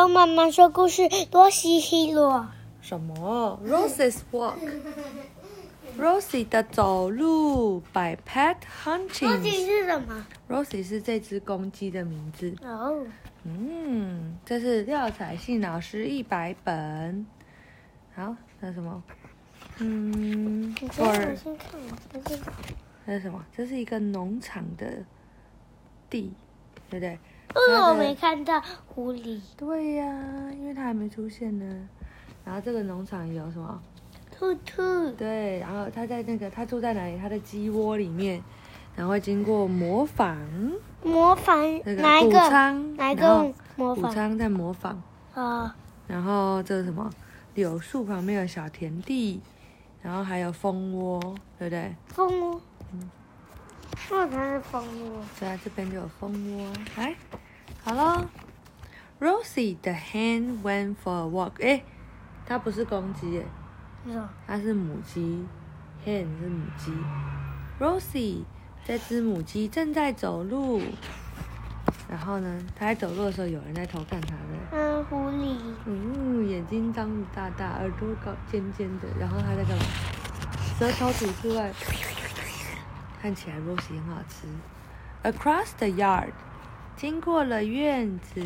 跟妈妈说故事，多西西罗。什么？Roses walk。Rosie 的走路，by Pat Hutchins。是什么？Rosie 是这只公鸡的名字。哦，嗯，这是廖彩信老师一百本。好，那是什么？嗯先我先看，我先看。这是什么？这是一个农场的地，对不对？为什么我没看到狐狸？对呀、因为它还没出现呢。然后这个农场有什么？兔兔。对，然后它在那个它住在哪里？它的鸡窝里面，然后会经过模仿，模仿那个谷哪一个？仓，哪个模仿？谷仓在模仿，啊，然后这是什么？柳树旁边有小田地，然后还有蜂窝，对不对？蜂窝。嗯那才是蜂窝。对啊这边就有蜂窝。来，好了，Rosie the hen went for a walk。哎，它不是公鸡耶，是什么？它是母鸡，hen 是母鸡。Rosie 这只母鸡正在走路，然后呢，它在走路的时候，有人在偷看它的。嗯，狐狸。嗯，眼睛张得大大，耳朵高尖尖的，然后它在干嘛？舌头吐出来，看起来 Rosie 很好吃。Across the yard，经过了院子，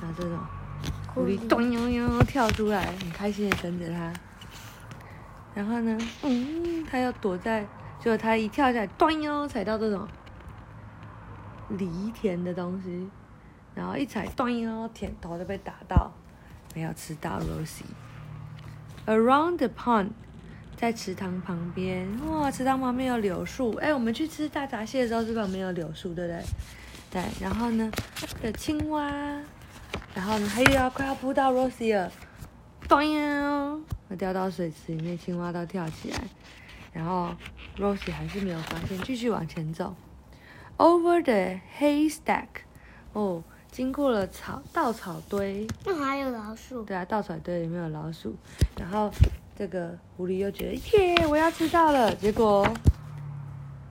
然后这种狐狸咚悠悠跳出来，很开心的跟着它。然后呢，嗯，它要躲在，结果它一跳下来，咚悠踩到这种犁田的东西，然后一踩，咚悠，田头就被打到，没有吃到 Rosie。Around the pond，在池塘旁边，哇，池塘旁边有柳树。哎，我们去吃大闸蟹的时候，是旁边有柳树，对不对？对，然后呢，的青蛙，然后呢，还有要快要扑到 Rosie 了，咚悠，它掉到水池里面，青蛙都跳起来，然后 Rosie 还是没有发现，继续往前走。Over the haystack，哦，经过了草稻草堆，那还有老鼠。对啊，稻草堆里面有老鼠，然后这个狐狸又觉得耶，我要吃到了，结果，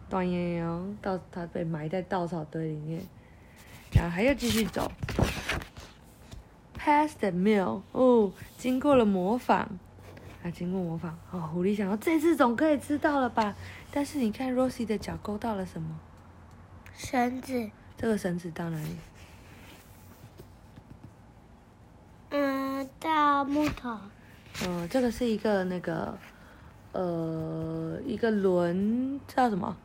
断烟哟，稻它被埋在稻草堆里面，然后还要继续走，past the mill，哦，经过了模仿，啊，经过模仿，哦，狐狸想说这次总可以吃到了吧？但是你看 Rosie 的脚勾到了什么？绳子。这个绳子到哪里？嗯，到木头。嗯，这个是一个那个，呃，一个轮叫什么？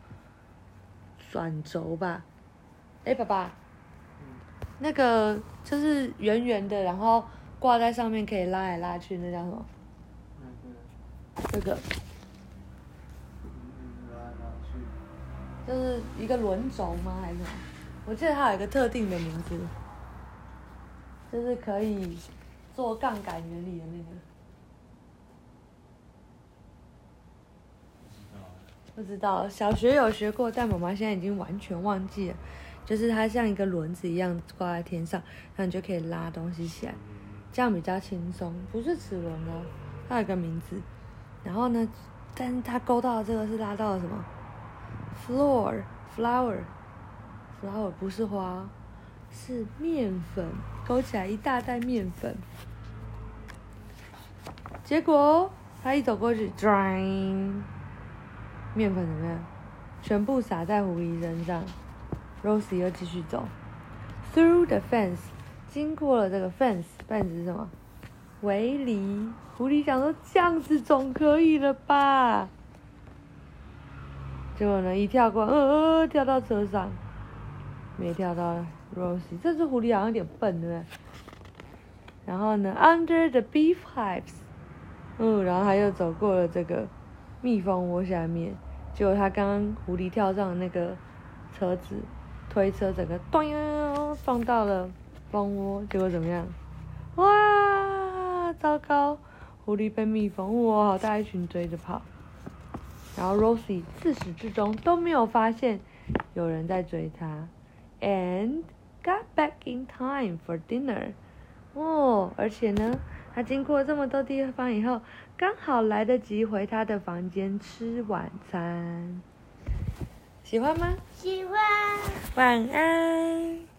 转轴吧？哎，爸爸，那个就是圆圆的，然后挂在上面可以拉来拉去，那叫什么？这个就是一个轮轴吗？还是什么？我记得它有一个特定的名字，就是可以做杠杆原理的那个。不知道，小学有学过，但妈妈现在已经完全忘记了。就是它像一个轮子一样挂在天上，然后你就可以拉东西起来，这样比较轻松。不是齿轮哦，它有个名字。然后呢，但是它勾到的这个是拉到了什么？floor flower flower 不是花，是面粉，勾起来一大袋面粉。结果他一走过去，转。面粉怎么样？全部撒在狐狸身上。Rosie 又继续走，through the fence，经过了这个 fence，fence 是什么？围篱。狐狸想说这样子总可以了吧？结果呢，一跳过，呃呃，跳到车上，没跳到 Rosie。这只狐狸好像有点笨，对不对？然后呢，under the beef hives，嗯，然后他又走过了这个蜜蜂窝下面。结果他刚刚狐狸跳上那个车子，推车整个咚放到了蜂窝，结果怎么样？哇，糟糕！狐狸被蜜蜂哇，好大一群追着跑。然后 Rosie 自始至终都没有发现有人在追他，and got back in time for dinner。哦，而且呢，他经过这么多地方以后，刚好来得及回他的房间吃晚餐。喜欢吗？喜欢。晚安。